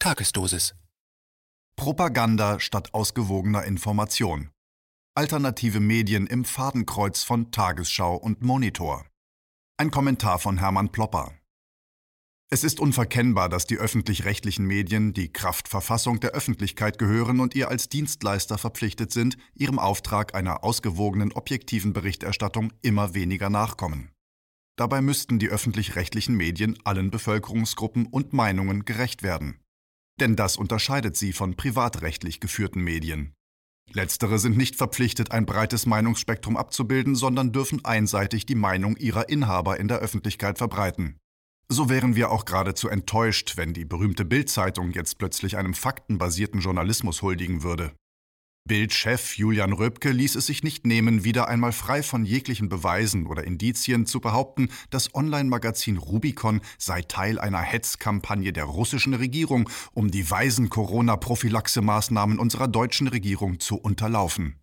Tagesdosis. Propaganda statt ausgewogener Information. Alternative Medien im Fadenkreuz von Tagesschau und Monitor. Ein Kommentar von Hermann Plopper. Es ist unverkennbar, dass die öffentlich-rechtlichen Medien, die Kraftverfassung der Öffentlichkeit gehören und ihr als Dienstleister verpflichtet sind, ihrem Auftrag einer ausgewogenen, objektiven Berichterstattung immer weniger nachkommen. Dabei müssten die öffentlich-rechtlichen Medien allen Bevölkerungsgruppen und Meinungen gerecht werden. Denn das unterscheidet sie von privatrechtlich geführten Medien. Letztere sind nicht verpflichtet, ein breites Meinungsspektrum abzubilden, sondern dürfen einseitig die Meinung ihrer Inhaber in der Öffentlichkeit verbreiten. So wären wir auch geradezu enttäuscht, wenn die berühmte Bild-Zeitung jetzt plötzlich einem faktenbasierten Journalismus huldigen würde. Bild-Chef Julian Röpke ließ es sich nicht nehmen, wieder einmal frei von jeglichen Beweisen oder Indizien zu behaupten, das Online-Magazin Rubicon sei Teil einer Hetzkampagne der russischen Regierung, um die weisen Corona-Prophylaxe-Maßnahmen unserer deutschen Regierung zu unterlaufen.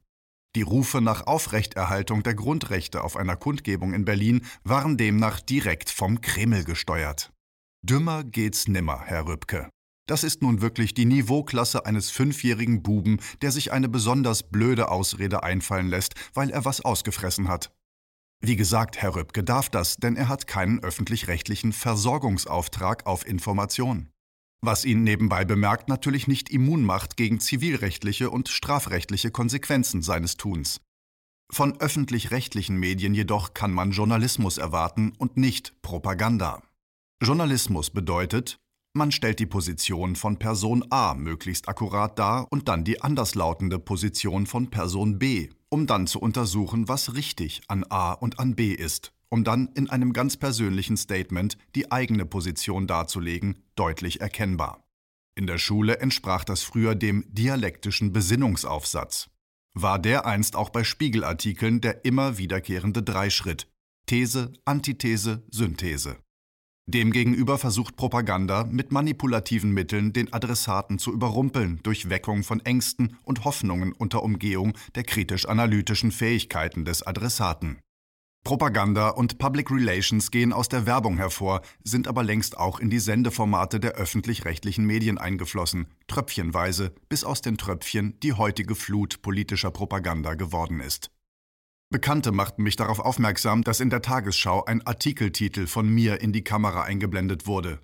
Die Rufe nach Aufrechterhaltung der Grundrechte auf einer Kundgebung in Berlin waren demnach direkt vom Kreml gesteuert. Dümmer geht's nimmer, Herr Rübke. Das ist nun wirklich die Niveauklasse eines fünfjährigen Buben, der sich eine besonders blöde Ausrede einfallen lässt, weil er was ausgefressen hat. Wie gesagt, Herr Rübke darf das, denn er hat keinen öffentlich-rechtlichen Versorgungsauftrag auf Information. Was ihn nebenbei bemerkt natürlich nicht immun macht gegen zivilrechtliche und strafrechtliche Konsequenzen seines Tuns. Von öffentlich-rechtlichen Medien jedoch kann man Journalismus erwarten und nicht Propaganda. Journalismus bedeutet, man stellt die Position von Person A möglichst akkurat dar und dann die anderslautende Position von Person B, um dann zu untersuchen, was richtig an A und an B ist, um dann in einem ganz persönlichen Statement die eigene Position darzulegen, deutlich erkennbar. In der Schule entsprach das früher dem dialektischen Besinnungsaufsatz. War der einst auch bei Spiegelartikeln der immer wiederkehrende Dreischritt These, Antithese, Synthese. Demgegenüber versucht Propaganda mit manipulativen Mitteln den Adressaten zu überrumpeln durch Weckung von Ängsten und Hoffnungen unter Umgehung der kritisch-analytischen Fähigkeiten des Adressaten. Propaganda und Public Relations gehen aus der Werbung hervor, sind aber längst auch in die Sendeformate der öffentlich-rechtlichen Medien eingeflossen, tröpfchenweise, bis aus den Tröpfchen die heutige Flut politischer Propaganda geworden ist. Bekannte machten mich darauf aufmerksam, dass in der Tagesschau ein Artikeltitel von mir in die Kamera eingeblendet wurde.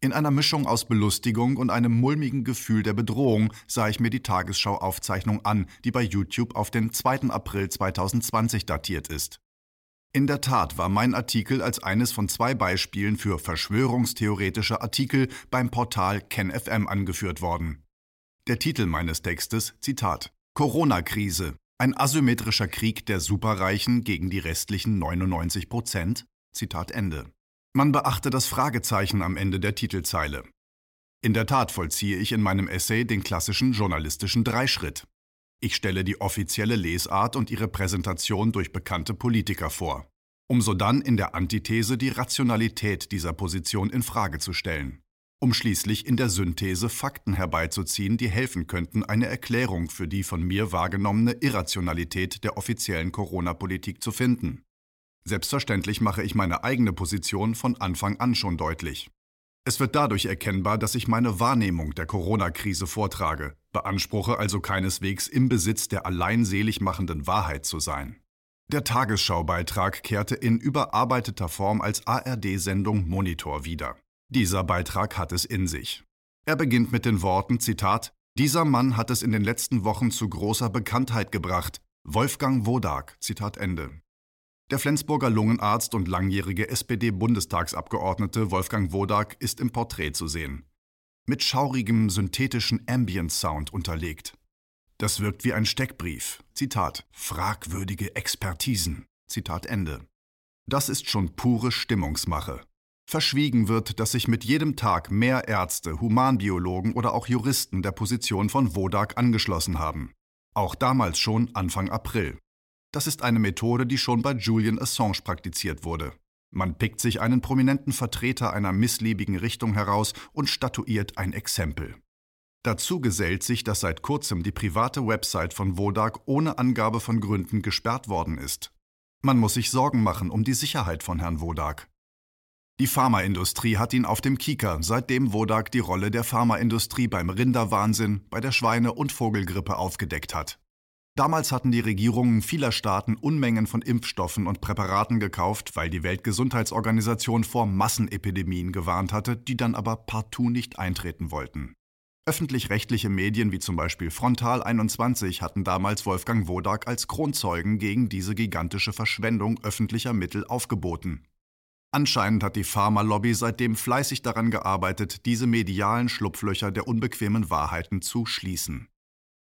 In einer Mischung aus Belustigung und einem mulmigen Gefühl der Bedrohung sah ich mir die Tagesschau-Aufzeichnung an, die bei YouTube auf den 2. April 2020 datiert ist. In der Tat war mein Artikel als eines von zwei Beispielen für verschwörungstheoretische Artikel beim Portal KenFM angeführt worden. Der Titel meines Textes, Zitat, Corona-Krise, ein asymmetrischer Krieg der Superreichen gegen die restlichen 99 Prozent? Zitat Ende. Man beachte das Fragezeichen am Ende der Titelzeile. In der Tat vollziehe ich in meinem Essay den klassischen journalistischen Dreischritt. Ich stelle die offizielle Lesart und ihre Präsentation durch bekannte Politiker vor, um so dann in der Antithese die Rationalität dieser Position in Frage zu stellen um schließlich in der Synthese Fakten herbeizuziehen, die helfen könnten, eine Erklärung für die von mir wahrgenommene Irrationalität der offiziellen Corona-Politik zu finden. Selbstverständlich mache ich meine eigene Position von Anfang an schon deutlich. Es wird dadurch erkennbar, dass ich meine Wahrnehmung der Corona-Krise vortrage, beanspruche also keineswegs im Besitz der allein selig machenden Wahrheit zu sein. Der Tagesschaubeitrag kehrte in überarbeiteter Form als ARD-Sendung Monitor wieder. Dieser Beitrag hat es in sich. Er beginnt mit den Worten, Zitat, dieser Mann hat es in den letzten Wochen zu großer Bekanntheit gebracht. Wolfgang Wodak, Zitat Ende. Der Flensburger Lungenarzt und langjährige SPD-Bundestagsabgeordnete Wolfgang Wodak ist im Porträt zu sehen. Mit schaurigem synthetischen Ambient-Sound unterlegt. Das wirkt wie ein Steckbrief. Zitat: Fragwürdige Expertisen. Zitat Ende. Das ist schon pure Stimmungsmache. Verschwiegen wird, dass sich mit jedem Tag mehr Ärzte, Humanbiologen oder auch Juristen der Position von Wodak angeschlossen haben. Auch damals schon Anfang April. Das ist eine Methode, die schon bei Julian Assange praktiziert wurde. Man pickt sich einen prominenten Vertreter einer missliebigen Richtung heraus und statuiert ein Exempel. Dazu gesellt sich, dass seit kurzem die private Website von Wodak ohne Angabe von Gründen gesperrt worden ist. Man muss sich Sorgen machen um die Sicherheit von Herrn Wodak. Die Pharmaindustrie hat ihn auf dem Kieker, seitdem Wodak die Rolle der Pharmaindustrie beim Rinderwahnsinn, bei der Schweine- und Vogelgrippe aufgedeckt hat. Damals hatten die Regierungen vieler Staaten Unmengen von Impfstoffen und Präparaten gekauft, weil die Weltgesundheitsorganisation vor Massenepidemien gewarnt hatte, die dann aber partout nicht eintreten wollten. Öffentlich-rechtliche Medien wie zum Beispiel Frontal 21 hatten damals Wolfgang Wodak als Kronzeugen gegen diese gigantische Verschwendung öffentlicher Mittel aufgeboten. Anscheinend hat die Pharmalobby seitdem fleißig daran gearbeitet, diese medialen Schlupflöcher der unbequemen Wahrheiten zu schließen.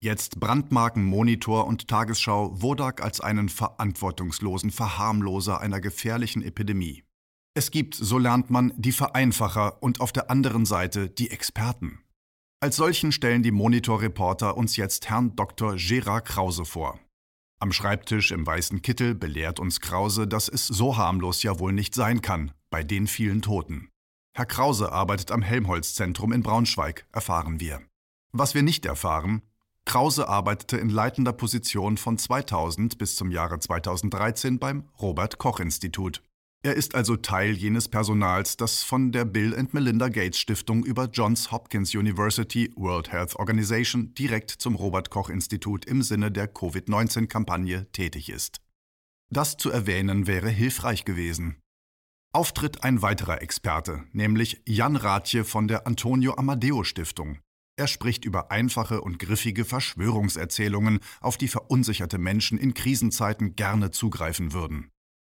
Jetzt brandmarken Monitor und Tagesschau Wodak als einen verantwortungslosen Verharmloser einer gefährlichen Epidemie. Es gibt, so lernt man, die Vereinfacher und auf der anderen Seite die Experten. Als solchen stellen die Monitor-Reporter uns jetzt Herrn Dr. Gerard Krause vor. Am Schreibtisch im weißen Kittel belehrt uns Krause, dass es so harmlos ja wohl nicht sein kann, bei den vielen Toten. Herr Krause arbeitet am Helmholtz-Zentrum in Braunschweig, erfahren wir. Was wir nicht erfahren, Krause arbeitete in leitender Position von 2000 bis zum Jahre 2013 beim Robert Koch Institut. Er ist also Teil jenes Personals, das von der Bill and Melinda Gates Stiftung über Johns Hopkins University World Health Organization direkt zum Robert Koch Institut im Sinne der Covid-19-Kampagne tätig ist. Das zu erwähnen wäre hilfreich gewesen. Auftritt ein weiterer Experte, nämlich Jan Rathje von der Antonio Amadeo Stiftung. Er spricht über einfache und griffige Verschwörungserzählungen, auf die verunsicherte Menschen in Krisenzeiten gerne zugreifen würden.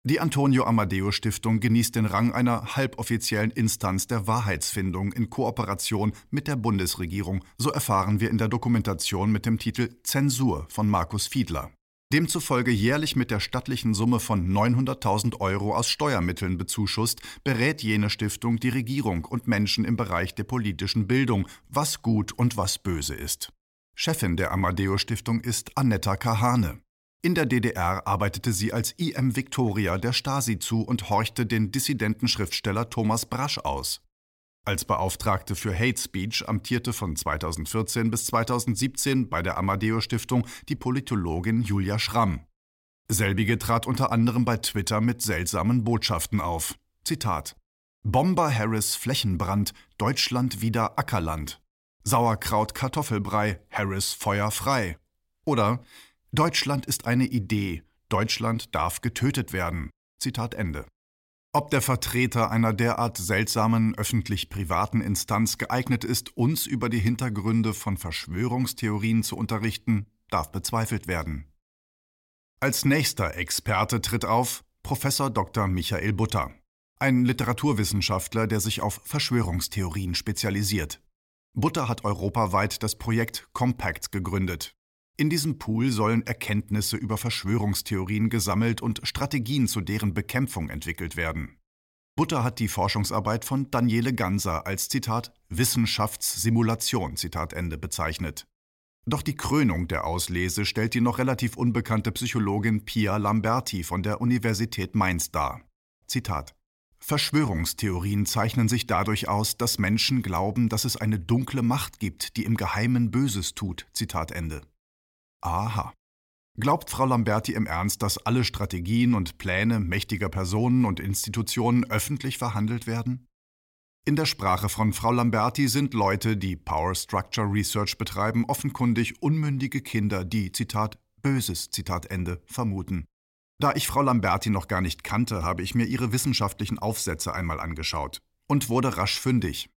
Die Antonio Amadeo Stiftung genießt den Rang einer halboffiziellen Instanz der Wahrheitsfindung in Kooperation mit der Bundesregierung, so erfahren wir in der Dokumentation mit dem Titel Zensur von Markus Fiedler. Demzufolge jährlich mit der stattlichen Summe von 900.000 Euro aus Steuermitteln bezuschusst, berät jene Stiftung die Regierung und Menschen im Bereich der politischen Bildung, was gut und was böse ist. Chefin der Amadeo Stiftung ist Annetta Kahane. In der DDR arbeitete sie als IM Victoria der Stasi zu und horchte den dissidenten Schriftsteller Thomas Brasch aus. Als Beauftragte für Hate Speech amtierte von 2014 bis 2017 bei der Amadeo Stiftung die Politologin Julia Schramm. Selbige trat unter anderem bei Twitter mit seltsamen Botschaften auf. Zitat: Bomber Harris Flächenbrand, Deutschland wieder Ackerland. Sauerkraut Kartoffelbrei, Harris Feuer frei. Oder Deutschland ist eine Idee, Deutschland darf getötet werden. Zitat Ende. Ob der Vertreter einer derart seltsamen öffentlich-privaten Instanz geeignet ist, uns über die Hintergründe von Verschwörungstheorien zu unterrichten, darf bezweifelt werden. Als nächster Experte tritt auf Professor Dr. Michael Butter, ein Literaturwissenschaftler, der sich auf Verschwörungstheorien spezialisiert. Butter hat europaweit das Projekt Compact gegründet, in diesem Pool sollen Erkenntnisse über Verschwörungstheorien gesammelt und Strategien zu deren Bekämpfung entwickelt werden. Butter hat die Forschungsarbeit von Daniele Ganser als Zitat Wissenschaftssimulation Zitat Ende bezeichnet. Doch die Krönung der Auslese stellt die noch relativ unbekannte Psychologin Pia Lamberti von der Universität Mainz dar. Zitat Verschwörungstheorien zeichnen sich dadurch aus, dass Menschen glauben, dass es eine dunkle Macht gibt, die im Geheimen Böses tut. Zitat Ende. Aha. Glaubt Frau Lamberti im Ernst, dass alle Strategien und Pläne mächtiger Personen und Institutionen öffentlich verhandelt werden? In der Sprache von Frau Lamberti sind Leute, die Power Structure Research betreiben, offenkundig unmündige Kinder, die, Zitat, böses, Zitat Ende, vermuten. Da ich Frau Lamberti noch gar nicht kannte, habe ich mir ihre wissenschaftlichen Aufsätze einmal angeschaut und wurde rasch fündig.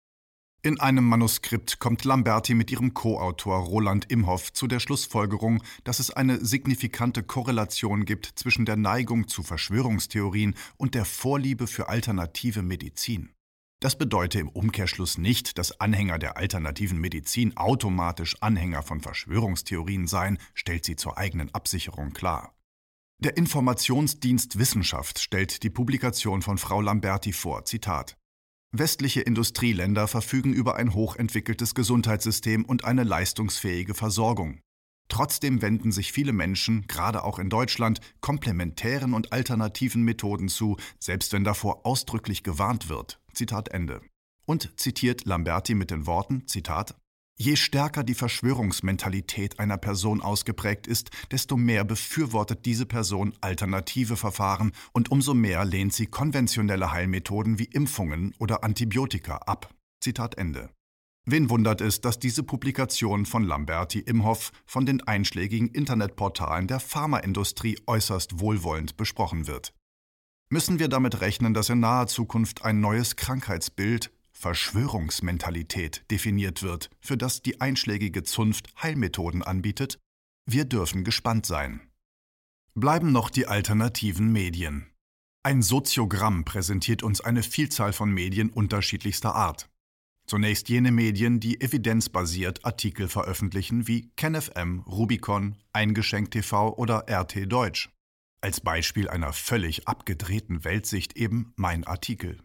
In einem Manuskript kommt Lamberti mit ihrem Co-Autor Roland Imhoff zu der Schlussfolgerung, dass es eine signifikante Korrelation gibt zwischen der Neigung zu Verschwörungstheorien und der Vorliebe für alternative Medizin. Das bedeutet im Umkehrschluss nicht, dass Anhänger der alternativen Medizin automatisch Anhänger von Verschwörungstheorien seien, stellt sie zur eigenen Absicherung klar. Der Informationsdienst Wissenschaft stellt die Publikation von Frau Lamberti vor, Zitat Westliche Industrieländer verfügen über ein hochentwickeltes Gesundheitssystem und eine leistungsfähige Versorgung. Trotzdem wenden sich viele Menschen, gerade auch in Deutschland, komplementären und alternativen Methoden zu, selbst wenn davor ausdrücklich gewarnt wird. Zitat Ende. Und zitiert Lamberti mit den Worten, Zitat, Je stärker die Verschwörungsmentalität einer Person ausgeprägt ist, desto mehr befürwortet diese Person alternative Verfahren und umso mehr lehnt sie konventionelle Heilmethoden wie Impfungen oder Antibiotika ab. Zitat Ende. Wen wundert es, dass diese Publikation von Lamberti Imhoff von den einschlägigen Internetportalen der Pharmaindustrie äußerst wohlwollend besprochen wird? Müssen wir damit rechnen, dass in naher Zukunft ein neues Krankheitsbild, Verschwörungsmentalität, definiert wird, für das die einschlägige Zunft Heilmethoden anbietet? Wir dürfen gespannt sein. Bleiben noch die alternativen Medien. Ein Soziogramm präsentiert uns eine Vielzahl von Medien unterschiedlichster Art. Zunächst jene Medien, die evidenzbasiert Artikel veröffentlichen wie KenFM, Rubicon, Eingeschenkt TV oder RT Deutsch. Als Beispiel einer völlig abgedrehten Weltsicht eben mein Artikel.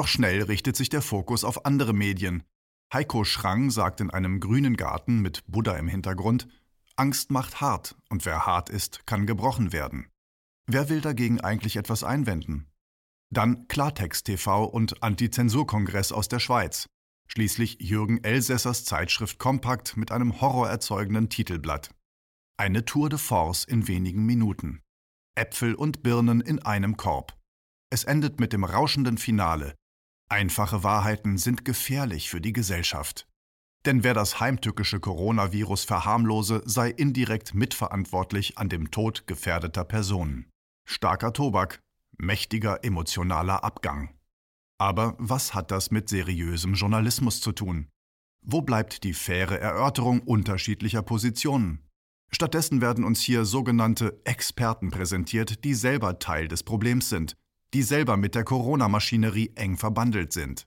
Doch schnell richtet sich der Fokus auf andere Medien. Heiko Schrang sagt in einem grünen Garten mit Buddha im Hintergrund, Angst macht hart und wer hart ist, kann gebrochen werden. Wer will dagegen eigentlich etwas einwenden? Dann Klartext TV und Antizensurkongress aus der Schweiz. Schließlich Jürgen Elsässers Zeitschrift Kompakt mit einem horrorerzeugenden Titelblatt. Eine Tour de Force in wenigen Minuten. Äpfel und Birnen in einem Korb. Es endet mit dem rauschenden Finale. Einfache Wahrheiten sind gefährlich für die Gesellschaft. Denn wer das heimtückische Coronavirus verharmlose, sei indirekt mitverantwortlich an dem Tod gefährdeter Personen. Starker Tobak, mächtiger emotionaler Abgang. Aber was hat das mit seriösem Journalismus zu tun? Wo bleibt die faire Erörterung unterschiedlicher Positionen? Stattdessen werden uns hier sogenannte Experten präsentiert, die selber Teil des Problems sind, die selber mit der Corona-Maschinerie eng verbandelt sind.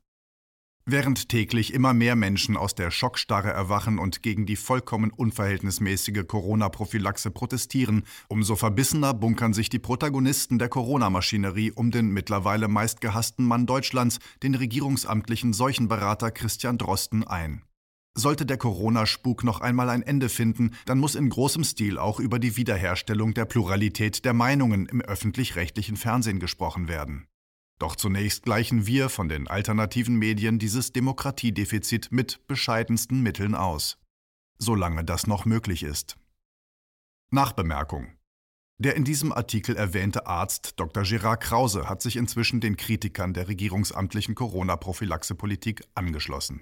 Während täglich immer mehr Menschen aus der Schockstarre erwachen und gegen die vollkommen unverhältnismäßige Corona-Prophylaxe protestieren, umso verbissener bunkern sich die Protagonisten der Corona-Maschinerie um den mittlerweile meistgehassten Mann Deutschlands, den regierungsamtlichen Seuchenberater Christian Drosten, ein. Sollte der Corona-Spuk noch einmal ein Ende finden, dann muss in großem Stil auch über die Wiederherstellung der Pluralität der Meinungen im öffentlich-rechtlichen Fernsehen gesprochen werden. Doch zunächst gleichen wir von den alternativen Medien dieses Demokratiedefizit mit bescheidensten Mitteln aus. Solange das noch möglich ist. Nachbemerkung. Der in diesem Artikel erwähnte Arzt Dr. Gerard Krause hat sich inzwischen den Kritikern der regierungsamtlichen Corona-Prophylaxe-Politik angeschlossen.